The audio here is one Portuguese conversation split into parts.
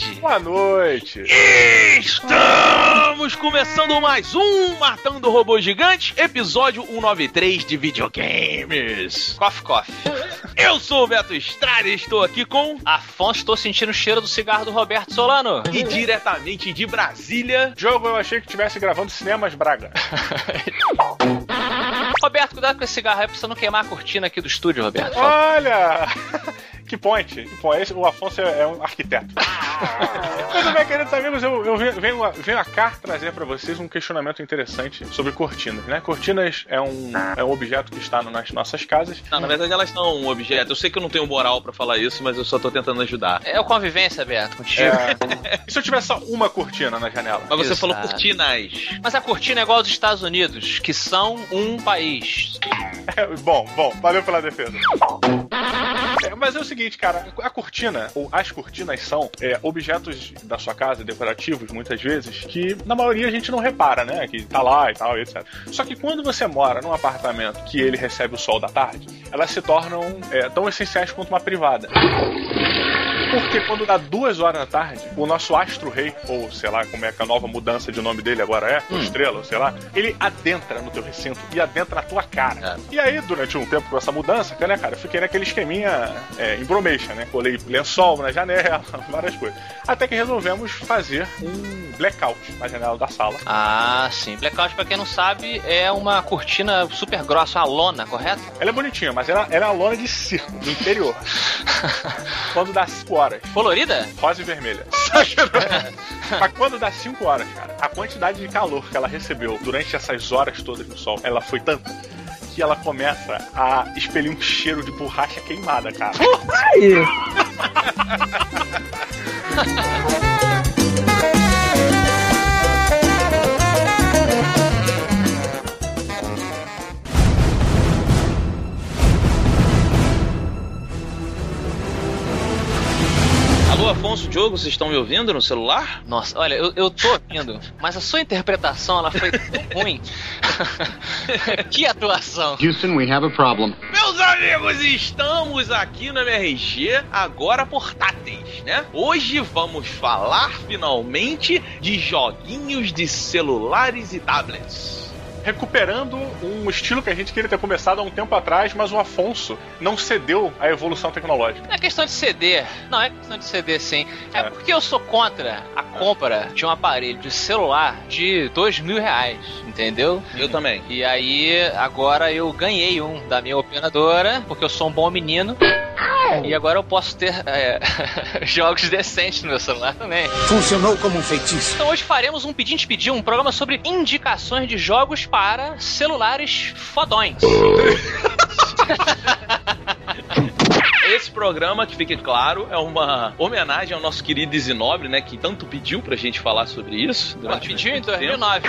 boa tarde. Boa noite. Estamos começando mais um Matando o Robô Gigante, episódio 193 de videogames. Coffee, coffee. Eu sou o Beto Estrada e estou aqui com Afonso, tô sentindo o cheiro do cigarro do Roberto Solano. e diretamente de Brasília, Jogo eu achei que estivesse gravando Cinemas Braga. Roberto, cuidado com esse cigarro aí pra você não queimar a cortina aqui do estúdio, Roberto. Olha! Que point. Que point. O Afonso é, é um arquiteto. Muito bem, queridos amigos, eu, eu venho, venho, a- cá trazer pra vocês um questionamento interessante sobre cortinas, né? Cortinas é um, é um objeto que está nas nossas casas. Não, na verdade elas são um objeto. Eu sei que eu não tenho moral pra falar isso, mas eu só tô tentando ajudar. É o convivência, Beto, contigo. É, e se eu tivesse só uma cortina na janela? Mas você Exato. falou cortinas. Mas a cortina é igual aos Estados Unidos, que são um país. É, bom, bom, valeu pela defesa. Mas é o seguinte, cara, a cortina, ou as cortinas são é, objetos da sua casa, decorativos, muitas vezes, que na maioria a gente não repara, né? Que tá lá e tal, etc. Só que quando você mora num apartamento que ele recebe o sol da tarde, elas se tornam é, tão essenciais quanto uma privada. Porque quando dá duas horas da tarde, o nosso astro-rei, ou sei lá como é que a nova mudança de nome dele agora é, ou estrela, ou sei lá, ele adentra no teu recinto e adentra na tua cara. E aí, durante um tempo com essa mudança, né, cara, eu fiquei naquele esqueminha é, embromation, né? Colei lençol na janela, várias coisas. Até que resolvemos fazer um blackout na janela da sala. Ah, sim. Blackout, pra quem não sabe, é uma cortina super grossa, uma lona, correto? Ela é bonitinha, mas ela, ela é uma lona de circo, do interior. quando dá 5 horas, Colorida? rosa e vermelha. Mas quando dá 5 horas, cara, a quantidade de calor que ela recebeu durante essas horas todas no sol, ela foi tanta que ela começa a expelir um cheiro de borracha queimada, cara. Alô, Afonso, Diogo, vocês estão me ouvindo no celular? Nossa, olha, eu, eu tô ouvindo, mas a sua interpretação, ela foi tão ruim. que atuação. Houston, we have a problem. Meus amigos, estamos aqui no MRG, agora portáteis, né? Hoje vamos falar finalmente de joguinhos de celulares e tablets. Recuperando um estilo que a gente queria ter começado há um tempo atrás, mas o Afonso não cedeu à evolução tecnológica. Não é questão de ceder. Não, é questão de ceder sim. É, É. porque eu sou contra a compra de um aparelho de celular de dois mil reais, entendeu? Eu também. E aí, agora eu ganhei um da minha operadora, porque eu sou um bom menino. E agora eu posso ter é, jogos decentes no meu celular também. Funcionou como um feitiço. Então hoje faremos um Pedinte Pedir, um programa sobre indicações de jogos para celulares fodões. Esse programa, que fique claro, é uma homenagem ao nosso querido Isinobre, né? Que tanto pediu pra gente falar sobre isso. durante Pediu em muito tempo. 2009.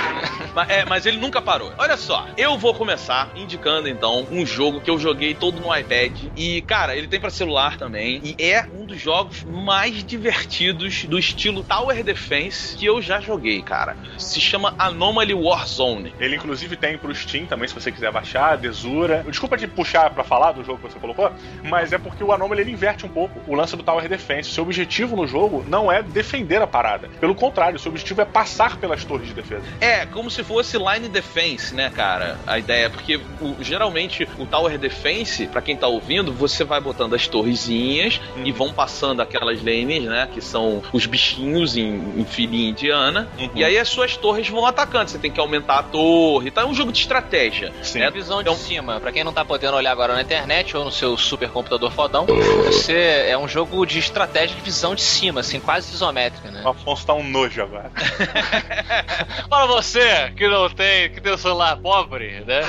Mas, é, mas ele nunca parou. Olha só, eu vou começar indicando então um jogo que eu joguei todo no iPad. E, cara, ele tem pra celular também. E é um dos jogos mais divertidos do estilo Tower Defense que eu já joguei, cara. Se chama Anomaly Warzone. Ele inclusive tem pro Steam também, se você quiser baixar, Desura. Desculpa te puxar pra falar do jogo que você colocou, mas é porque o Anomaly ele inverte um pouco o lance do Tower Defense. O seu objetivo no jogo não é defender a parada. Pelo contrário, o seu objetivo é passar pelas torres de defesa. É, como se fosse line defense, né, cara? A ideia, porque o- geralmente o Tower Defense, pra quem tá ouvindo, você vai botando as torrezinhas Uhum. e vão passando aquelas lanes, né, que são os bichinhos em, em filinha indiana, Uhum. e aí as suas torres vão atacando. Você tem que aumentar a torre, tá? É um jogo de estratégia. Sim. né? Visão de Então- cima, pra quem não tá podendo olhar agora na internet ou no seu supercomputador fodão, você é um jogo de estratégia de visão de cima, assim, quase isométrica, né? O Afonso tá um nojo agora. Para você que não tem, que tem um celular pobre, né?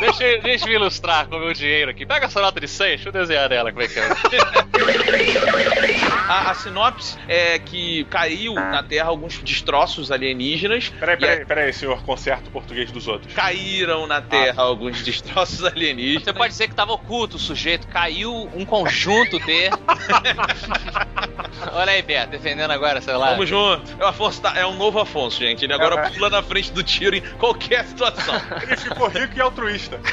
Deixa, eu- deixa eu me ilustrar com o meu dinheiro aqui. Pega essa nota de 100, deixa eu desenhar nela como é que é. A, a sinopse é que caiu na Terra alguns destroços alienígenas. Peraí, peraí, peraí, senhor, conserta o português dos outros. Caíram na Terra alguns destroços alienígenas. Você pode dizer que tava oculto o sujeito, caiu um conjunto de. Olha aí, Beto, defendendo agora, sei lá. Vamos junto. É, o Afonso tá- é um novo Afonso, gente. Ele agora É. pula na frente do tiro em qualquer situação. Ele ficou rico e altruísta.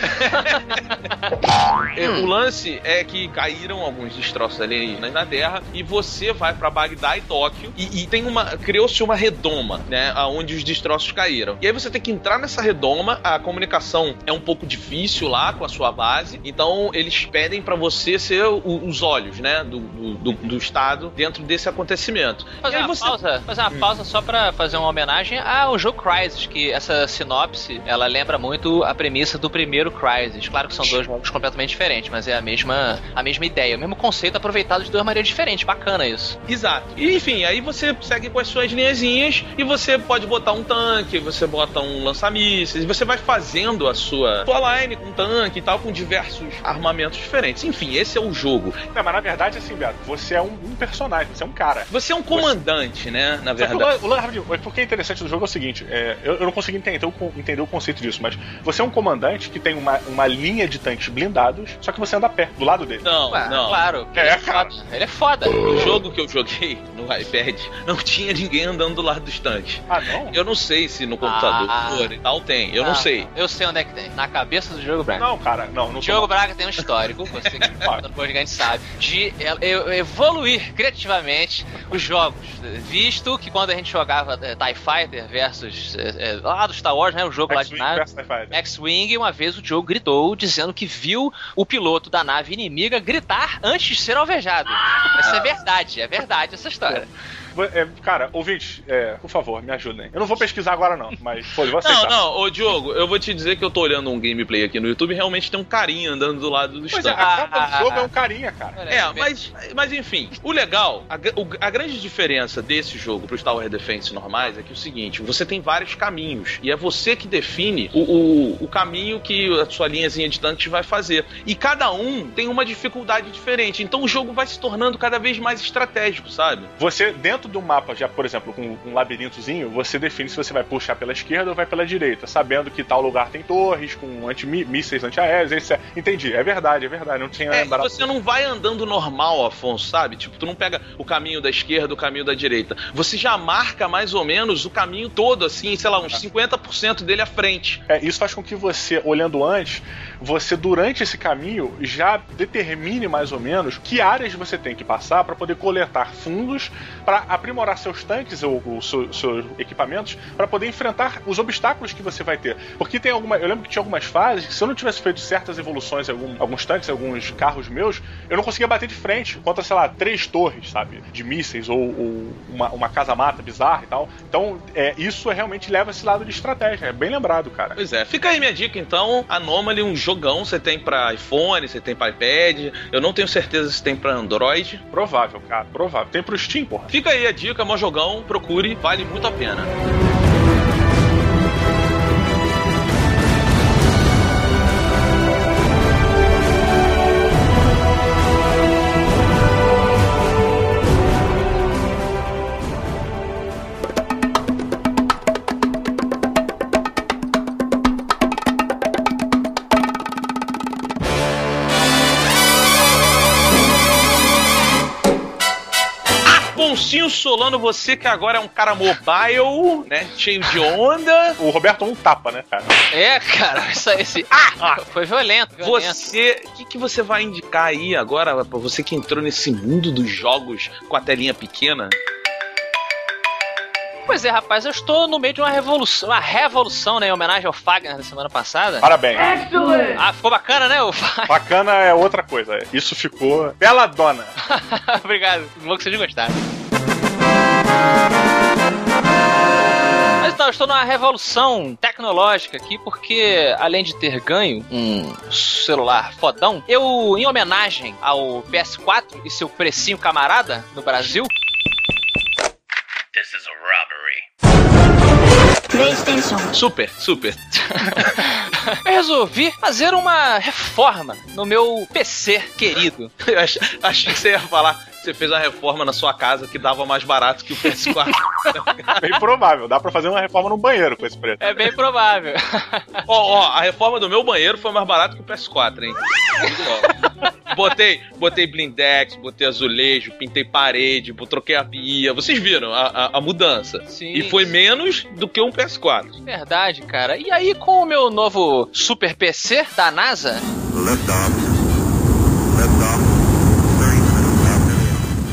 É, O lance é que caíram alguns destroços alienígenas na Terra e você vai pra Bagdá e Tóquio e, e tem uma criou-se uma redoma, né, aonde os destroços caíram. E aí você tem que entrar nessa redoma. A comunicação é um pouco difícil lá com a sua base, então eles pedem pra você ser o- os olhos, né, do, do, do- do estado dentro desse acontecimento. Fazer uma você pausa, fazer uma pausa só pra fazer uma homenagem ao jogo Crysis, que essa sinopse, ela lembra muito a premissa do primeiro Crysis. Claro que são dois jogos completamente diferentes, mas é a mesma, a mesma ideia, o mesmo conceito aproveitado de duas maneiras diferentes. Bacana isso. Exato. E enfim, aí você segue com as suas linhazinhas e você pode botar um tanque, você bota um lança-mísseis, você vai fazendo a sua, sua line com tanque e tal, com diversos armamentos diferentes. Enfim, esse é o jogo. Não, mas na verdade, assim, Beto, você é um, um personagem, você é um cara. Você é um comandante, né? Na que o verdade. o mas porque é interessante do jogo é o seguinte, é, eu, eu não consegui entender, entender o conceito disso, mas você é um comandante que tem uma, uma linha de tanques blindados, só que você anda perto, do lado dele. Não, Ué, não. Claro. É, ele é cara. foda. Ele é foda. No jogo que eu joguei no iPad, não tinha ninguém andando do lado dos tanques. Ah, não? Eu não sei se no computador Ah. e tal tem. Eu não Ah, sei. Eu sei onde é que tem. Na cabeça do Diogo Braga. Não, cara, não, não O Diogo Braga tem um histórico, você que podcast sabe, de evoluir criativamente os jogos. Visto que quando a gente jogava eh, TIE Fighter versus eh, eh, lá do Star Wars, né? O jogo lá de nave. X-Wing, uma vez o Diogo gritou dizendo que viu o piloto da nave inimiga gritar antes de ser alvejado. Isso é verdade, é verdade essa história. É, cara, ouvintes, é, por favor, me ajudem. Eu não vou pesquisar agora, não, mas, eu vou Não, aceitar. não, ô Diogo, eu vou te dizer que eu tô olhando um gameplay aqui no YouTube e realmente tem um carinha andando do lado dos Pois é, a capa do Ah. jogo é um carinha, cara. É, aí, mas, mas enfim, o legal, a, a grande diferença desse jogo pros Tower Defense normais é que é o seguinte, você tem vários caminhos, e é você que define o, o, o caminho que a sua linhazinha de tanques vai fazer. E cada um tem uma dificuldade diferente, então o jogo vai se tornando cada vez mais estratégico, sabe? Você, dentro do mapa, já, por exemplo, com um labirintozinho, você define se você vai puxar pela esquerda ou vai pela direita, sabendo que tal lugar tem torres com anti mísseis antiaéreos, etc. Entendi, é verdade, é verdade, não tinha É, lembrado. você não vai andando normal, Afonso, sabe? Tipo, tu não pega o caminho da esquerda, o caminho da direita. Você já marca mais ou menos o caminho todo, assim, sei lá, uns 50% dele à frente. É, isso faz com que você, olhando antes, você durante esse caminho já determine mais ou menos que áreas você tem que passar para poder coletar fundos para aprimorar seus tanques ou, ou seu- seus equipamentos para poder enfrentar os obstáculos que você vai ter. Porque tem alguma, eu lembro que tinha algumas fases que se eu não tivesse feito certas evoluções em algum- alguns tanques, alguns carros meus, eu não conseguia bater de frente contra, sei lá, três torres, sabe, de mísseis ou, ou uma, uma casa mata bizarra e tal. Então, é, isso realmente leva esse lado de estratégia. É bem lembrado, cara. Pois é, fica aí minha dica então. Anomaly, um jogão. Você tem pra iPhone, você tem pra iPad. Eu não tenho certeza se tem pra Android. Provável, cara, provável. Tem pro Steam, porra. Fica aí a dica, mó jogão. Procure, vale muito a pena. Afonsinho Solano, você que agora é um cara mobile, né? Cheio de onda. O Roberto um tapa, né, cara? É, cara, isso, esse. Ah! Foi violento, violento. Você. O que, que você vai indicar aí agora, pra você que entrou nesse mundo dos jogos com a telinha pequena? Pois é, rapaz, eu estou no meio de uma revolução, uma revolução, né? Em homenagem ao Fagner da semana passada. Parabéns. Ah, ficou bacana, né? O Fagner? Bacana é outra coisa. Isso ficou bela dona. Obrigado. Bom que vocês gostaram. Mas então, eu estou numa revolução tecnológica aqui, porque além de ter ganho um celular fodão, eu, em homenagem ao PS4 e seu precinho camarada no Brasil, This is a robbery. Super, super. eu resolvi fazer uma reforma no meu PC querido. Eu ach- achei que você ia falar. Você fez uma reforma na sua casa que dava mais barato que o PS4. Bem provável. Dá pra fazer uma reforma no banheiro com esse preço. É bem provável. Ó, ó, a reforma do meu banheiro foi mais barato que o PS4, hein? botei, botei blindex, botei azulejo, pintei parede, troquei a pia. Vocês viram a, a- a mudança? Sim. E foi menos do que um PS4. Verdade, cara. E aí, com o meu novo Super PC da NASA, Liftoff.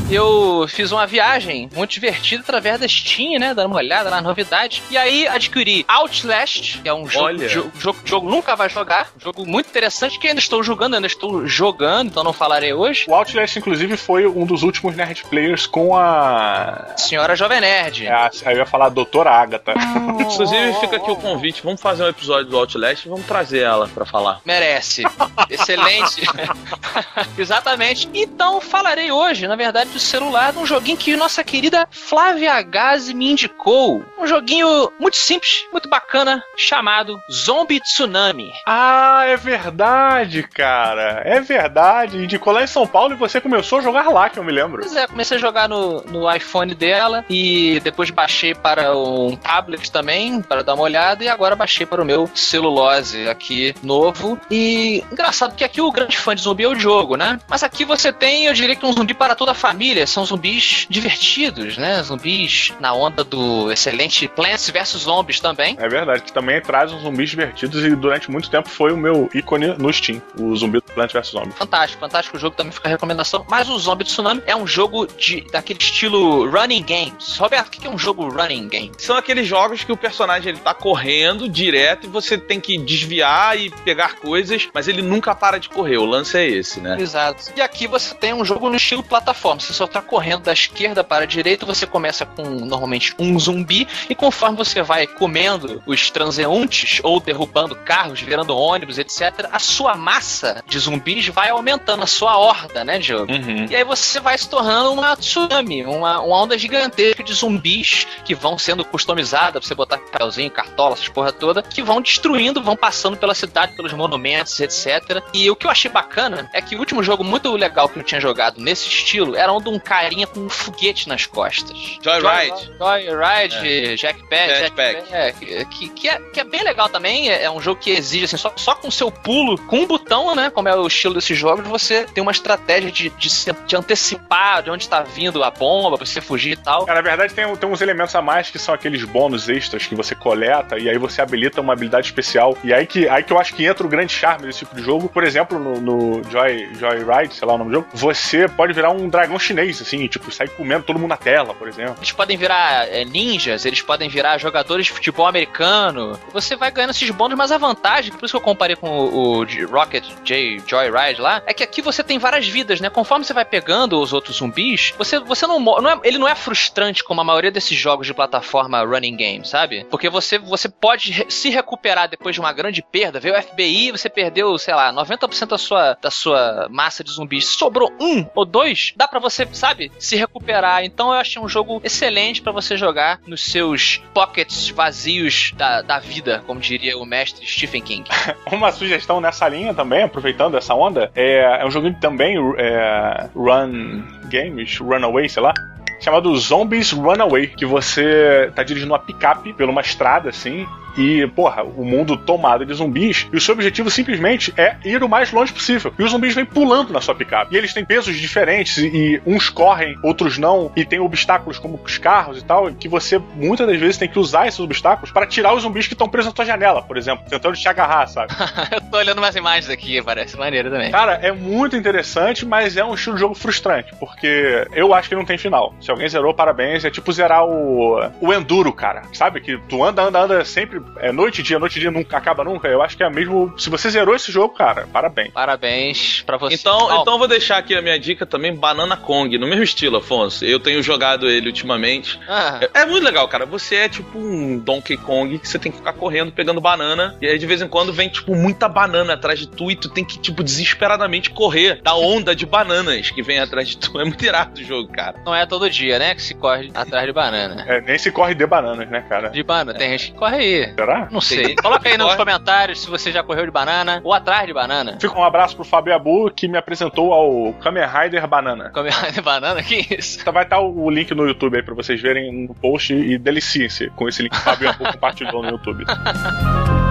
Eu fiz uma viagem muito divertida através da Steam, né? Dando uma olhada na novidade. E aí adquiri Outlast, que é um jogo, Olha. jo- jogo que o jogo nunca vai jogar. Um jogo muito interessante que ainda estou jogando, ainda estou jogando, então não falarei hoje. O Outlast, inclusive, foi um dos últimos Nerd Players com a. Senhora Jovem Nerd. é Aí eu ia falar a Doutora Agatha. Inclusive, fica aqui o convite. Vamos fazer um episódio do Outlast e vamos trazer ela pra falar. Merece. Excelente. Exatamente. Então falarei hoje, na verdade, do celular, de um joguinho que nossa querida Flávia Gazi me indicou. Um joguinho muito simples, muito bacana, chamado Zombie Tsunami. Ah, é verdade, cara. É verdade. Indicou lá em São Paulo e você começou a jogar lá, que eu me lembro. Pois é, comecei a jogar no, no iPhone dela e depois baixei para um tablet também, para dar uma olhada, e agora baixei para o meu celulose aqui novo. E engraçado que aqui o grande fã de zumbi é o jogo, né? Mas aqui você tem, eu diria que um zumbi para toda a família. São zumbis divertidos, né? Zumbis na onda do excelente Plants vs Zombies também. É verdade, que também traz uns zumbis divertidos e durante muito tempo foi o meu ícone no Steam, o zumbi do Plant vs Zombie. Fantástico, fantástico o jogo, também fica a recomendação. Mas o Zombie Tsunami é um jogo de, daquele estilo running games. Roberto, o que é um jogo running game? São aqueles jogos que o personagem ele tá correndo direto e você tem que desviar e pegar coisas, mas ele nunca para de correr. O lance é esse, né? Exato. E aqui você tem um jogo no estilo plataforma. Você só tá correndo da esquerda para a direita, você começa com normalmente um zumbi, e conforme você vai comendo os transeuntes ou derrubando carros, virando ônibus, etc., a sua massa de zumbis vai aumentando, a sua horda, né, Diogo? Uhum. E aí você vai se tornando uma tsunami, uma, uma onda gigantesca de zumbis que vão sendo customizadas pra você botar papelzinho, cartola, essas porra toda, que vão destruindo, vão passando pela cidade, pelos monumentos, etc. E o que eu achei bacana é que o último jogo muito legal que eu tinha jogado nesse estilo era um um carinha com um foguete nas costas. Joyride. Joyride, Jackpad, Jetpack. é, que, que, é, que é bem legal também. É, é um jogo que exige, assim, só, só com o seu pulo, com um botão, né? Como é o estilo desses jogos, você tem uma estratégia de, de, se- de antecipar de onde tá vindo a bomba, pra você fugir e tal. É, na verdade, tem, tem uns elementos a mais que são aqueles bônus extras que você coleta e aí você habilita uma habilidade especial. E aí que, aí que eu acho que entra o grande charme desse tipo de jogo. Por exemplo, no, no Joy, Joyride, sei lá o nome do jogo, você pode virar um dragão chinês, assim, tipo, sair comendo todo mundo na tela, por exemplo. Eles podem virar é, ninjas, eles podem virar jogadores de futebol americano. Você vai ganhando esses bônus, mas a vantagem, por isso que eu comparei com o, o Rocket J Joyride lá, é que aqui você tem várias vidas, né? Conforme você vai pegando os outros zumbis, você, você não. Não é, ele não é frustrante como a maioria desses jogos de plataforma running game, sabe? Porque você, você pode se recuperar depois de uma grande perda. Veio o FBI, você perdeu, sei lá, 90% da sua, da sua massa de zumbis. Sobrou um ou dois, dá pra você, sabe, se recuperar. Então eu achei um jogo excelente pra você jogar nos seus pockets vazios da, da vida, como diria o mestre Stephen King. Uma sugestão nessa linha também, aproveitando essa onda, é, é um joguinho também, é, Run Games, Runaway, sei lá. chamado Zombies Runaway, que você tá dirigindo uma picape pela uma estrada assim. E, porra, o mundo tomado de zumbis, e o seu objetivo simplesmente é ir o mais longe possível. E os zumbis vêm pulando na sua picape. E eles têm pesos diferentes, e, e uns correm, outros não, e tem obstáculos como os carros e tal, que você muitas das vezes tem que usar esses obstáculos para tirar os zumbis que estão presos na tua janela, por exemplo, tentando te agarrar, sabe? eu tô olhando umas imagens aqui, parece maneiro também. Cara, é muito interessante, mas é um estilo de jogo frustrante, porque eu acho que não tem final. Se alguém zerou, parabéns. É tipo zerar o, o Enduro, cara. Sabe? Que tu anda, anda, anda sempre. É noite e dia, noite e dia, nunca acaba nunca. Eu acho que é mesmo. Se você zerou esse jogo, cara, parabéns. Parabéns pra você. Então, Ó, então eu vou deixar aqui a minha dica também, Banana Kong, no mesmo estilo, Afonso. Eu tenho jogado ele ultimamente. ah, É, é muito legal, cara. Você é tipo um Donkey Kong que você tem que ficar correndo, pegando banana. E aí de vez em quando vem, tipo, muita banana atrás de tu e tu tem que, tipo, desesperadamente correr da onda de bananas que vem atrás de tu. É muito irado o jogo, cara. não é todo dia, né, que se corre atrás de banana. É, nem se corre de bananas, né, cara? De banana, tem gente que corre aí. Será? Não sei. Coloca aí nos comentários se você já correu de banana ou atrás de banana. Fica um abraço pro Fábio Abu que me apresentou ao Kamen Rider Banana. Come de banana? Que isso? Tá, Vai estar o link no YouTube aí pra vocês verem no post e deliciem-se com esse link que o Fábio Abu compartilhou no YouTube.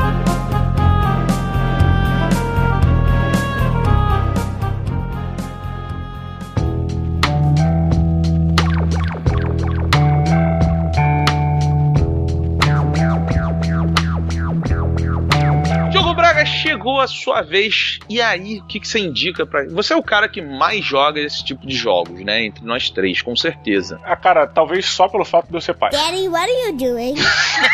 chegou a sua vez. E aí, o que, que você indica pra. Você é o cara que mais joga esse tipo de jogos, né? Entre nós três, com certeza. Ah, cara, talvez só pelo fato de eu ser pai. Daddy, what are you doing?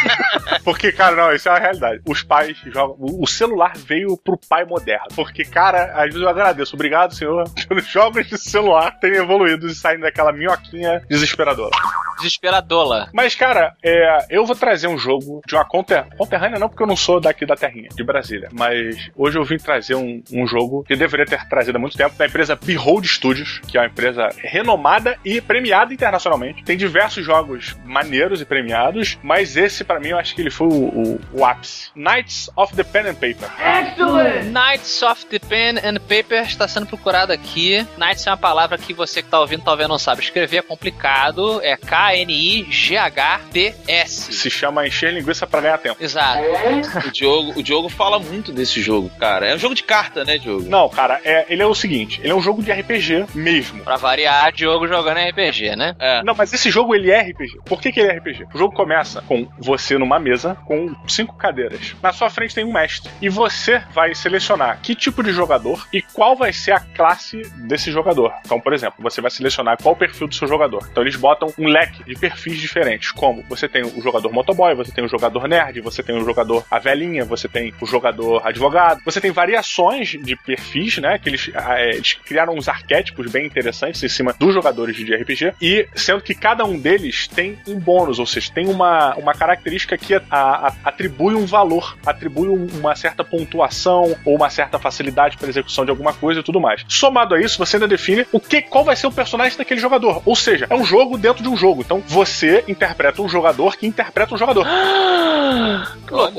Porque, cara, não, isso é uma realidade. Os pais jogam. O o celular veio pro pai moderno. Porque, cara, às vezes eu agradeço. Obrigado, senhor, pelos jogos de celular terem evoluído e saindo daquela minhoquinha desesperadora. Desesperadola. Mas, cara, é, eu vou trazer um jogo de uma conter... conterrânea, não, porque eu não sou daqui da terrinha, de Brasília. Mas hoje eu vim trazer um, um jogo que eu deveria ter trazido há muito tempo, da empresa Behold Studios, que é uma empresa renomada e premiada internacionalmente. Tem diversos jogos maneiros e premiados, mas esse, pra mim, eu acho que ele foi o, o- o ápice. Knights of the Pen and Paper. Knights of the Pen and Paper está sendo procurado aqui. Knights é uma palavra que você que tá ouvindo talvez não sabe escrever, é complicado. É K-N-I-G-H-T-S. Se chama Encher Linguiça pra ganhar tempo. Exato. O Diogo, o Diogo fala muito desse jogo, cara. É um jogo de carta, né, Diogo? Não, cara, é, ele é o seguinte: ele é um jogo de RPG mesmo. Pra variar, Diogo jogando RPG, né? É. Não, mas esse jogo ele é RPG. Por que, que ele é RPG? O jogo começa com você numa mesa com cinco cadeiras. Na sua frente tem um mestre. E você vai selecionar que tipo de jogador e qual vai ser a classe desse jogador. Então, por exemplo, você vai selecionar qual o perfil do seu jogador. Então eles botam um leque de perfis diferentes. Como você tem o jogador motoboy, você tem o jogador nerd, você tem o jogador a velhinha, você tem o jogador advogado. Você tem variações de perfis, né? Que eles, ah, é, eles criaram uns arquétipos bem interessantes em cima dos jogadores de RPG. E sendo que cada um deles tem um bônus, ou seja, tem uma, uma característica que a- a- atribui um valor, atribui um- uma certa pontuação ou uma certa facilidade para execução de alguma coisa e tudo mais. Somado a isso, você ainda define o que, qual vai ser o personagem daquele jogador. Ou seja, é um jogo dentro de um jogo. Então você interpreta um jogador que interpreta um jogador.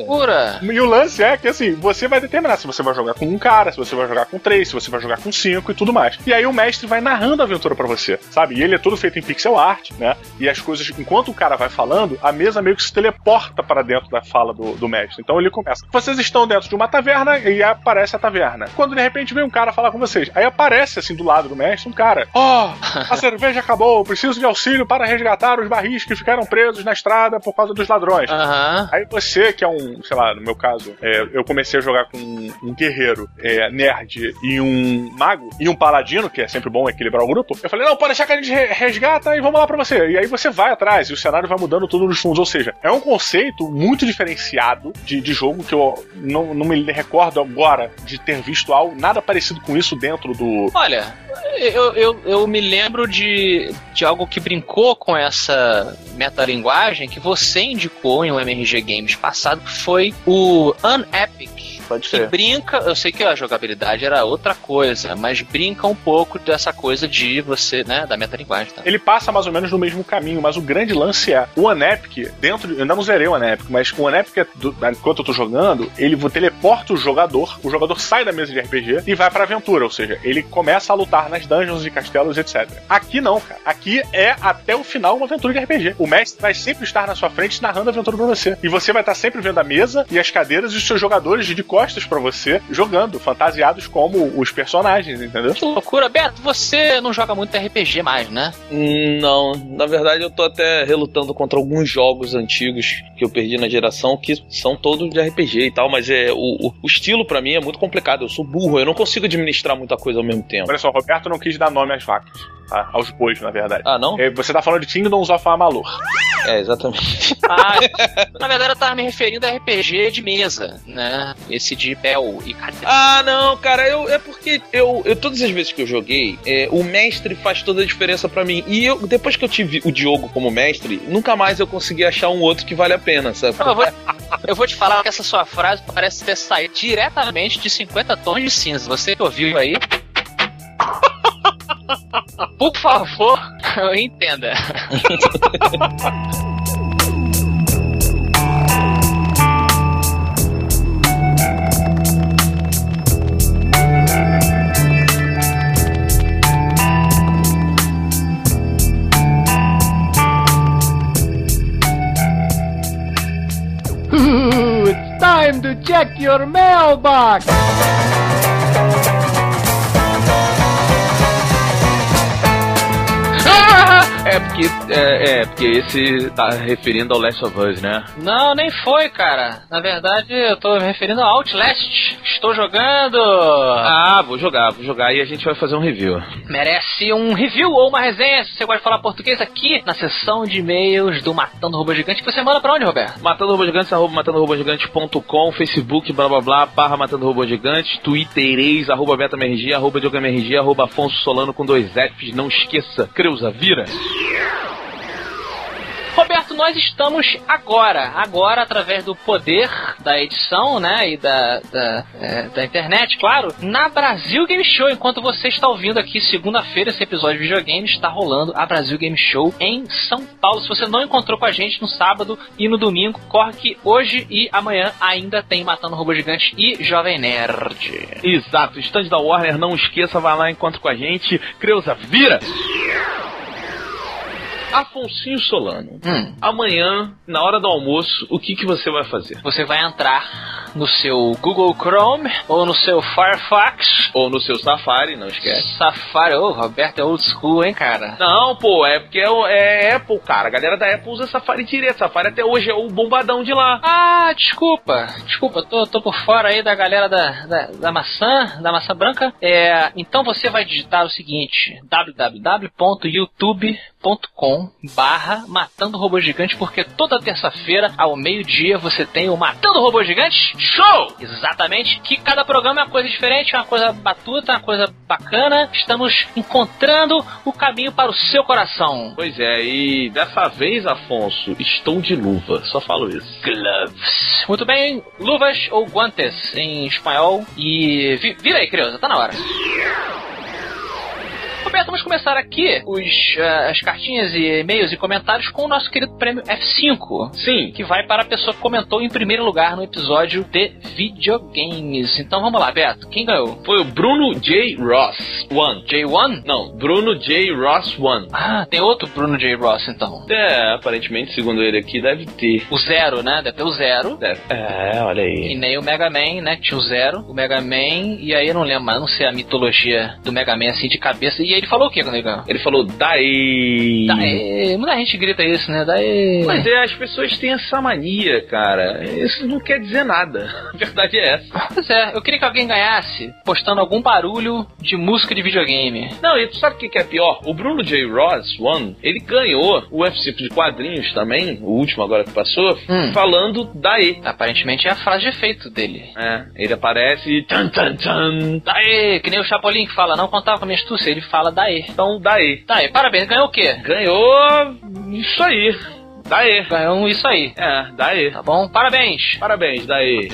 Loucura! E o lance é que assim, você vai determinar se você vai jogar com um cara, se você vai jogar com três, se você vai jogar com cinco e tudo mais. E aí o mestre vai narrando a aventura pra você, sabe? E ele é todo feito em pixel art, né? E as coisas, enquanto o cara vai falando, a mesa meio que se teleporta para dentro da fala do, do mestre. Então ele começa. Vocês estão dentro de uma taverna e aparece a taverna. Quando de repente vem um cara falar com vocês, aí aparece assim do lado do mestre um cara. Ó, a cerveja acabou, preciso de auxílio para resgatar os barris que ficaram presos na estrada por causa dos ladrões. Aham. Aí você, que é um, sei lá, no meu caso, é, eu comecei a jogar com um, guerreiro é, nerd e um mago e um paladino, que é sempre bom equilibrar o grupo. Eu falei, não, pode deixar que a gente re- resgata e vamos lá pra você. E aí você vai atrás e o cenário vai mudando tudo nos fundos. Ou seja, é um conceito muito diferenciado de, de jogo que eu não, não me recordo agora de ter visto algo, nada parecido com isso dentro do. Olha, eu, eu, eu me lembro de, de algo que brincou com essa metalinguagem que você indicou em um MRG Games passado, foi o Unepic. Pode que ser. brinca, eu sei que a jogabilidade era outra coisa, mas brinca um pouco dessa coisa de você, né, da metalinguagem, tá? Ele passa mais ou menos no mesmo caminho, mas o grande lance é o One Epic, dentro de, eu ainda não zerei o One Epic, mas o One Epic, é do- enquanto eu tô jogando, ele teleporta o jogador, o jogador sai da mesa de RPG e vai pra aventura, ou seja, ele começa a lutar nas dungeons e castelos, etc. Aqui não, cara. Aqui é até o final uma aventura de RPG. O mestre vai sempre estar na sua frente narrando a aventura pra você. E você vai estar sempre vendo a mesa e as cadeiras e os seus jogadores de costas pra você jogando, fantasiados como os personagens, entendeu? Que loucura, Beto, você não joga muito RPG mais, né? Não, na verdade eu tô até relutando contra alguns jogos antigos que eu perdi na geração que são todos de RPG e tal, mas é o, o- o estilo pra mim é muito complicado. Eu sou burro, eu não consigo administrar muita coisa ao mesmo tempo. Olha só, o Roberto não quis dar nome às vacas, tá? Aos bois, na verdade. Ah, não? Você tá falando de Kingdoms of Amalur. É, exatamente. Ah, na verdade eu tava me referindo a RPG de mesa, né? Esse de Bell e Cadê? Ah, não, cara, eu, é porque eu, eu todas as vezes que eu joguei, é, o mestre faz toda a diferença pra mim. E eu, depois que eu tive o Diogo como mestre, nunca mais eu consegui achar um outro que vale a pena, sabe? Eu vou, eu vou te falar que essa sua frase parece ter saído diretamente de 50 tons de cinza. Você que ouviu aí. Por favor, entenda. check your mailbox. Porque, é, é, porque esse tá referindo ao Last of Us, né? Não, nem foi, cara. Na verdade, eu tô me referindo ao Outlast. Estou jogando. Ah, vou jogar, vou jogar e a gente vai fazer um review. Merece um review ou uma resenha, se você gosta de falar português, aqui na seção de e-mails do Matando Robô Gigante. Que você manda pra onde, Roberto? Matando Robô Gigantes, arroba matandorobogigante.com, Facebook, blá blá blá, barra Matando Robô Gigante, Twittereis, arroba BetaMRG, arroba DiogoMRG, arroba Afonso Solano com dois Fs, não esqueça, Creuza, vira! Roberto, nós estamos agora, agora através do poder da edição, né, e da, da, é, da internet, claro, na Brasil Game Show. Enquanto você está ouvindo aqui, segunda-feira, esse episódio de videogame está rolando a Brasil Game Show em São Paulo. Se você não encontrou com a gente no sábado e no domingo, corre que hoje e amanhã ainda tem Matando Robô Gigante e Jovem Nerd. Exato, stand da Warner, não esqueça, vai lá, encontra com a gente, Creuza, vira! Afonsinho Solano, Hum. amanhã, na hora do almoço, o que, que você vai fazer? Você vai entrar no seu Google Chrome ou no seu Firefox. Ou no seu Safari, não esquece. Safari, ô, Roberto é old school, hein, cara? Não, pô, é porque é, é Apple, cara. A galera da Apple usa Safari direto. Safari até hoje é o bombadão de lá. Ah, desculpa, desculpa, tô, tô por fora aí da galera da, da, da maçã, da maçã branca. É, então você vai digitar o seguinte: www.youtube.com barra Matando Robô Gigante, porque toda terça-feira, ao meio-dia, você tem o Matando Robô Gigante Show! Exatamente, que cada programa é uma coisa diferente, uma coisa batuta, uma coisa bacana. Estamos encontrando o caminho para o seu coração. Pois é, e dessa vez, Afonso, estou de luva. Só falo isso. Gloves. Muito bem, luvas ou guantes em espanhol. E vi- vira aí, criança, tá na hora. Roberto, vamos começar aqui os, ah, as cartinhas e e-mails e comentários com o nosso querido prêmio F5. Sim, Que vai para a pessoa que comentou em primeiro lugar no episódio de videogames. Então vamos lá, Beto. Quem ganhou? foi o Bruno J. Ross One. J1? Não, Bruno J. Ross One. Ah, tem outro Bruno J. Ross então. É, aparentemente, segundo ele aqui, deve ter. O Zero, né? Deve ter o Zero. Deve. É, olha E aí. nem o Mega Man, né? que Tinha o Zero, o Mega Man, e aí eu não lembro, mas não sei a mitologia do Mega Man assim de cabeça. E aí ele falou o que quando ele ganhou? Ele falou, daí. Daí, muita gente grita isso, né? Daí. Mas é, as pessoas têm essa mania, cara. Isso não quer dizer nada. A verdade é essa. Pois é, eu queria que alguém ganhasse postando algum barulho de música de videogame. Não, e tu sabe o que que é pior? O Bruno J. Ross One, ele ganhou o UFC de quadrinhos também, o último agora que passou, Hum. falando daí. Aparentemente é a frase de efeito dele. É, ele aparece tan tan tan. Daí, que nem o Chapolin que fala, não contava com a minha astúcia, ele fala daí. Então daí. Daí, parabéns, ganhou o quê? Ganhou isso aí. Daí. Ganhou isso aí. É, daí. Tá bom? Parabéns! Parabéns, daí.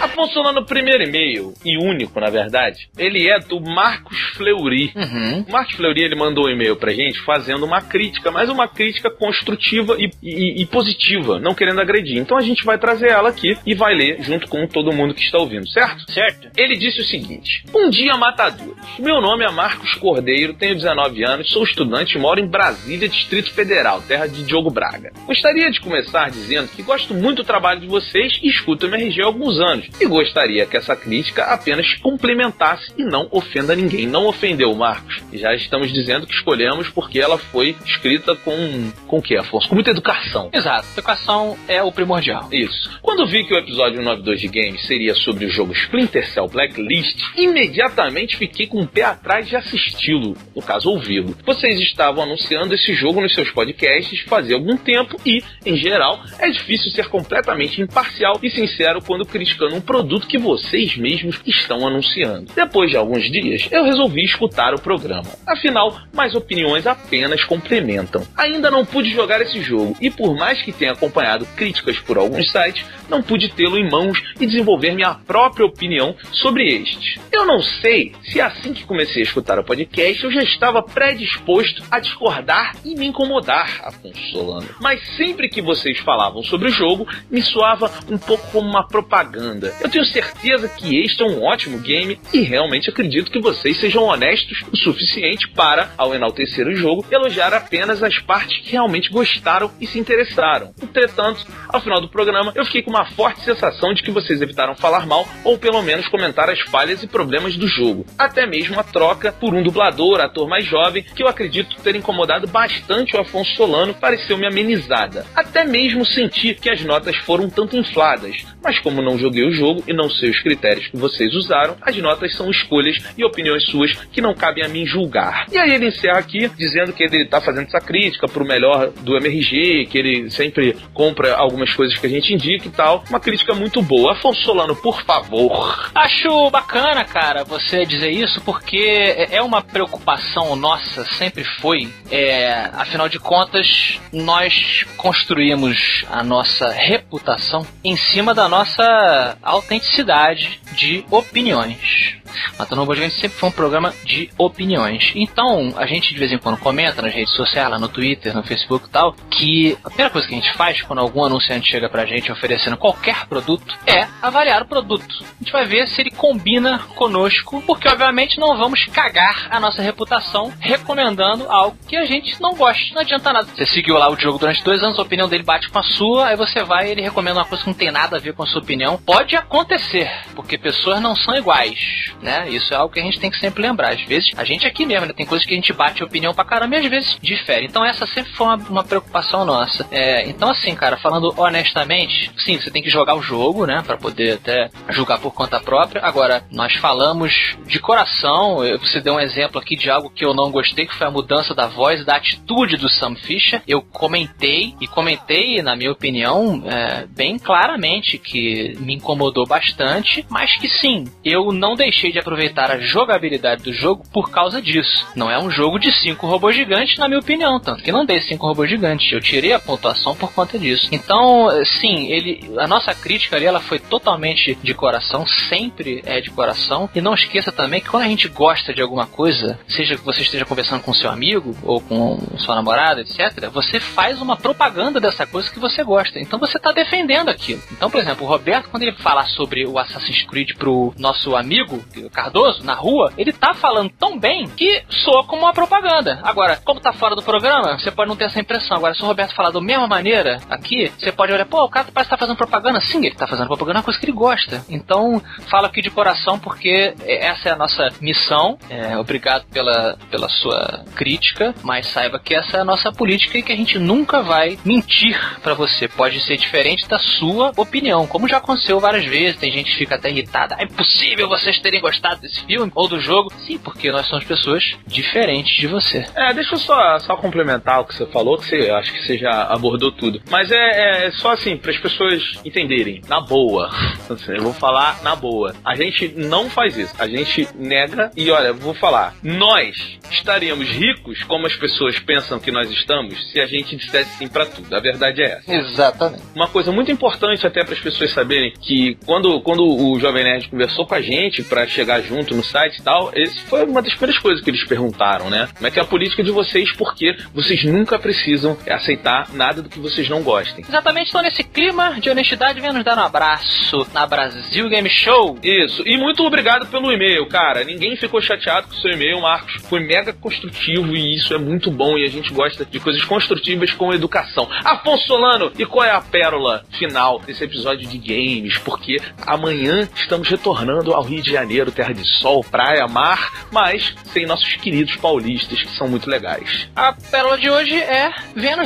Afonso Solano, o primeiro e-mail, e único, na verdade, ele é do Marcos Fleury. Uhum. O Marcos Fleury, ele mandou um e-mail pra gente fazendo uma crítica, mas uma crítica construtiva e, e- e positiva, não querendo agredir. Então a gente vai trazer ela aqui e vai ler junto com todo mundo que está ouvindo, certo? Certo. Ele disse o seguinte: Um dia matadores. Meu nome é Marcos Cordeiro, tenho 19 anos, sou estudante e moro em Brasília, Distrito Federal, terra de Diogo Braga. Gostaria de começar dizendo que gosto muito do trabalho de vocês e escuto o MRG há alguns anos. E gostaria que essa crítica apenas complementasse e não ofenda ninguém. Não ofendeu, Marcos. Já estamos dizendo que escolhemos porque ela foi escrita com. com que, Afonso? Com muita educação. Exato. Educação é o primordial. Isso. Quando vi que o episódio 92 de Games seria sobre o jogo Splinter Cell Blacklist, imediatamente fiquei com o pé atrás de assisti-lo, no caso ouvi-lo. Vocês estavam anunciando esse jogo nos seus podcasts fazia algum tempo e, em geral, é difícil ser completamente imparcial e sincero quando criticando um produto que vocês mesmos estão anunciando. Depois de alguns dias, eu resolvi escutar o programa. Afinal, mais opiniões apenas complementam. Ainda não pude jogar esse jogo e, por mais que tenha acompanhado críticas por alguns sites, não pude tê-lo em mãos e desenvolver minha própria opinião sobre estes. Eu não sei se assim que comecei a escutar o podcast eu já estava predisposto a discordar e me incomodar, Afonso Solano. Mas sempre que vocês falavam sobre o jogo, me soava um pouco como uma propaganda. Eu tenho certeza que este é um ótimo game e realmente acredito que vocês sejam honestos o suficiente para, ao enaltecer o jogo, elogiar apenas as partes que realmente gostaram e se interessaram. Entretanto, ao final do programa, eu fiquei com uma forte sensação de que vocês evitaram falar mal ou pelo menos comentar as falhas e problemas do jogo. Até mesmo a troca por um dublador, ator mais jovem, que eu acredito ter incomodado bastante o Afonso Solano, pareceu-me amenizada. Até mesmo senti que as notas foram um tanto infladas, mas como não joguei o jogo e não sei os critérios que vocês usaram, as notas são escolhas e opiniões suas que não cabem a mim julgar. E aí ele encerra aqui dizendo que ele tá fazendo essa crítica pro melhor do MRG, que ele sempre compra algumas coisas que a gente indica e tal. Uma crítica muito boa. Afonso Solano, por favor. Acho bacana, cara, você dizer isso, porque é uma preocupação nossa, sempre foi. É, afinal de contas, nós construímos a nossa reputação em cima da nossa autenticidade de opiniões. Matando Robô Gigante sempre foi um programa de opiniões. Então, a gente de vez em quando comenta nas redes sociais, lá no Twitter, no Facebook e tal, que a primeira coisa que a gente faz quando algum anunciante chega pra gente oferecendo qualquer produto é avaliar o produto. A gente vai ver se ele combina conosco, porque obviamente não vamos cagar a nossa reputação recomendando algo que a gente não gosta. Não adianta nada. Você seguiu lá o jogo durante dois anos, a opinião dele bate com a sua, aí você vai e ele recomenda uma coisa que não tem nada a ver com a sua opinião. Pode acontecer, porque pessoas não são iguais, né? Isso é algo que a gente tem que sempre lembrar. Às vezes, a gente aqui mesmo, né? Tem coisas que a gente bate opinião pra caramba e às vezes difere. Então essa sempre foi uma, uma preocupação nossa. É, então assim, cara, falando honestamente, sim, você tem que jogar o jogo, né? Pra poder até julgar por conta própria. Agora, nós falamos de coração, você deu um exemplo aqui de algo que eu não gostei, que foi a mudança da voz, da atitude do Sam Fisher. Eu comentei, e comentei, na minha opinião, é, bem claramente que me incomodou bastante, mas que sim, eu não deixei de aproveitar a jogabilidade do jogo por causa disso. Não é um jogo de cinco robôs gigantes, na minha opinião, tanto que não dei cinco robôs gigantes. Eu tirei a pontuação por conta disso. Então, sim, ele, a nossa crítica ali, ela foi totalmente de coração, sempre é de coração. E não esqueça também que quando a gente gosta de alguma coisa, seja que você esteja conversando com seu amigo ou com sua namorada, etc., você faz uma propaganda dessa coisa que você gosta. Então você está defendendo aquilo. Então, por exemplo, o Roberto, quando ele fala sobre o Assassin's Creed pro nosso amigo Cardoso na rua, ele tá falando tão bem que soa como uma propaganda. Agora, como tá fora do programa, você pode não ter essa impressão. Agora, se o Roberto falar da mesma maneira aqui, você pode olhar, pô, o cara parece que tá fazendo propaganda. Sim, ele tá fazendo propaganda, é uma coisa que ele gosta. Então, falo aqui de coração porque essa é a nossa missão. É, obrigado pela, pela sua crítica, mas saiba que essa é a nossa política e que a gente nunca vai mentir pra você. Pode ser diferente da sua opinião, como já aconteceu várias vezes. Tem gente que fica até irritada. É impossível vocês terem gostado gostado desse filme ou do jogo? Sim, porque nós somos pessoas diferentes de você. É, deixa eu só, só complementar o que você falou, que você acho que você já abordou tudo. Mas é, é só assim, para as pessoas entenderem, na boa. Assim, eu vou falar na boa. A gente não faz isso. A gente nega e olha, eu vou falar. Nós estaríamos ricos como as pessoas pensam que nós estamos se a gente dissesse sim pra tudo. A verdade é essa. Exatamente. Uma coisa muito importante até para as pessoas saberem que quando, quando o Jovem Nerd conversou com a gente para chegar junto no site e tal, esse foi uma das primeiras coisas que eles perguntaram, né? Como é que é a política de vocês, porque vocês nunca precisam aceitar nada do que vocês não gostem. Exatamente, então nesse clima de honestidade, vem nos dar um abraço na Brasil Game Show. Isso, e muito obrigado pelo e-mail, cara. Ninguém ficou chateado com o seu e-mail, Marcos. Foi mega construtivo e isso é muito bom e a gente gosta de coisas construtivas com educação. Afonso Solano, e qual é a pérola final desse episódio de games? Porque amanhã estamos retornando ao Rio de Janeiro, terra sol, praia, mar, mas sem nossos queridos paulistas que são muito legais. A pérola de hoje é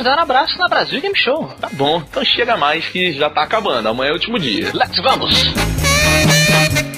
dar um abraço na Brasil Game Show. Tá bom, então chega mais que já tá acabando. Amanhã é o último dia. Let's vamos!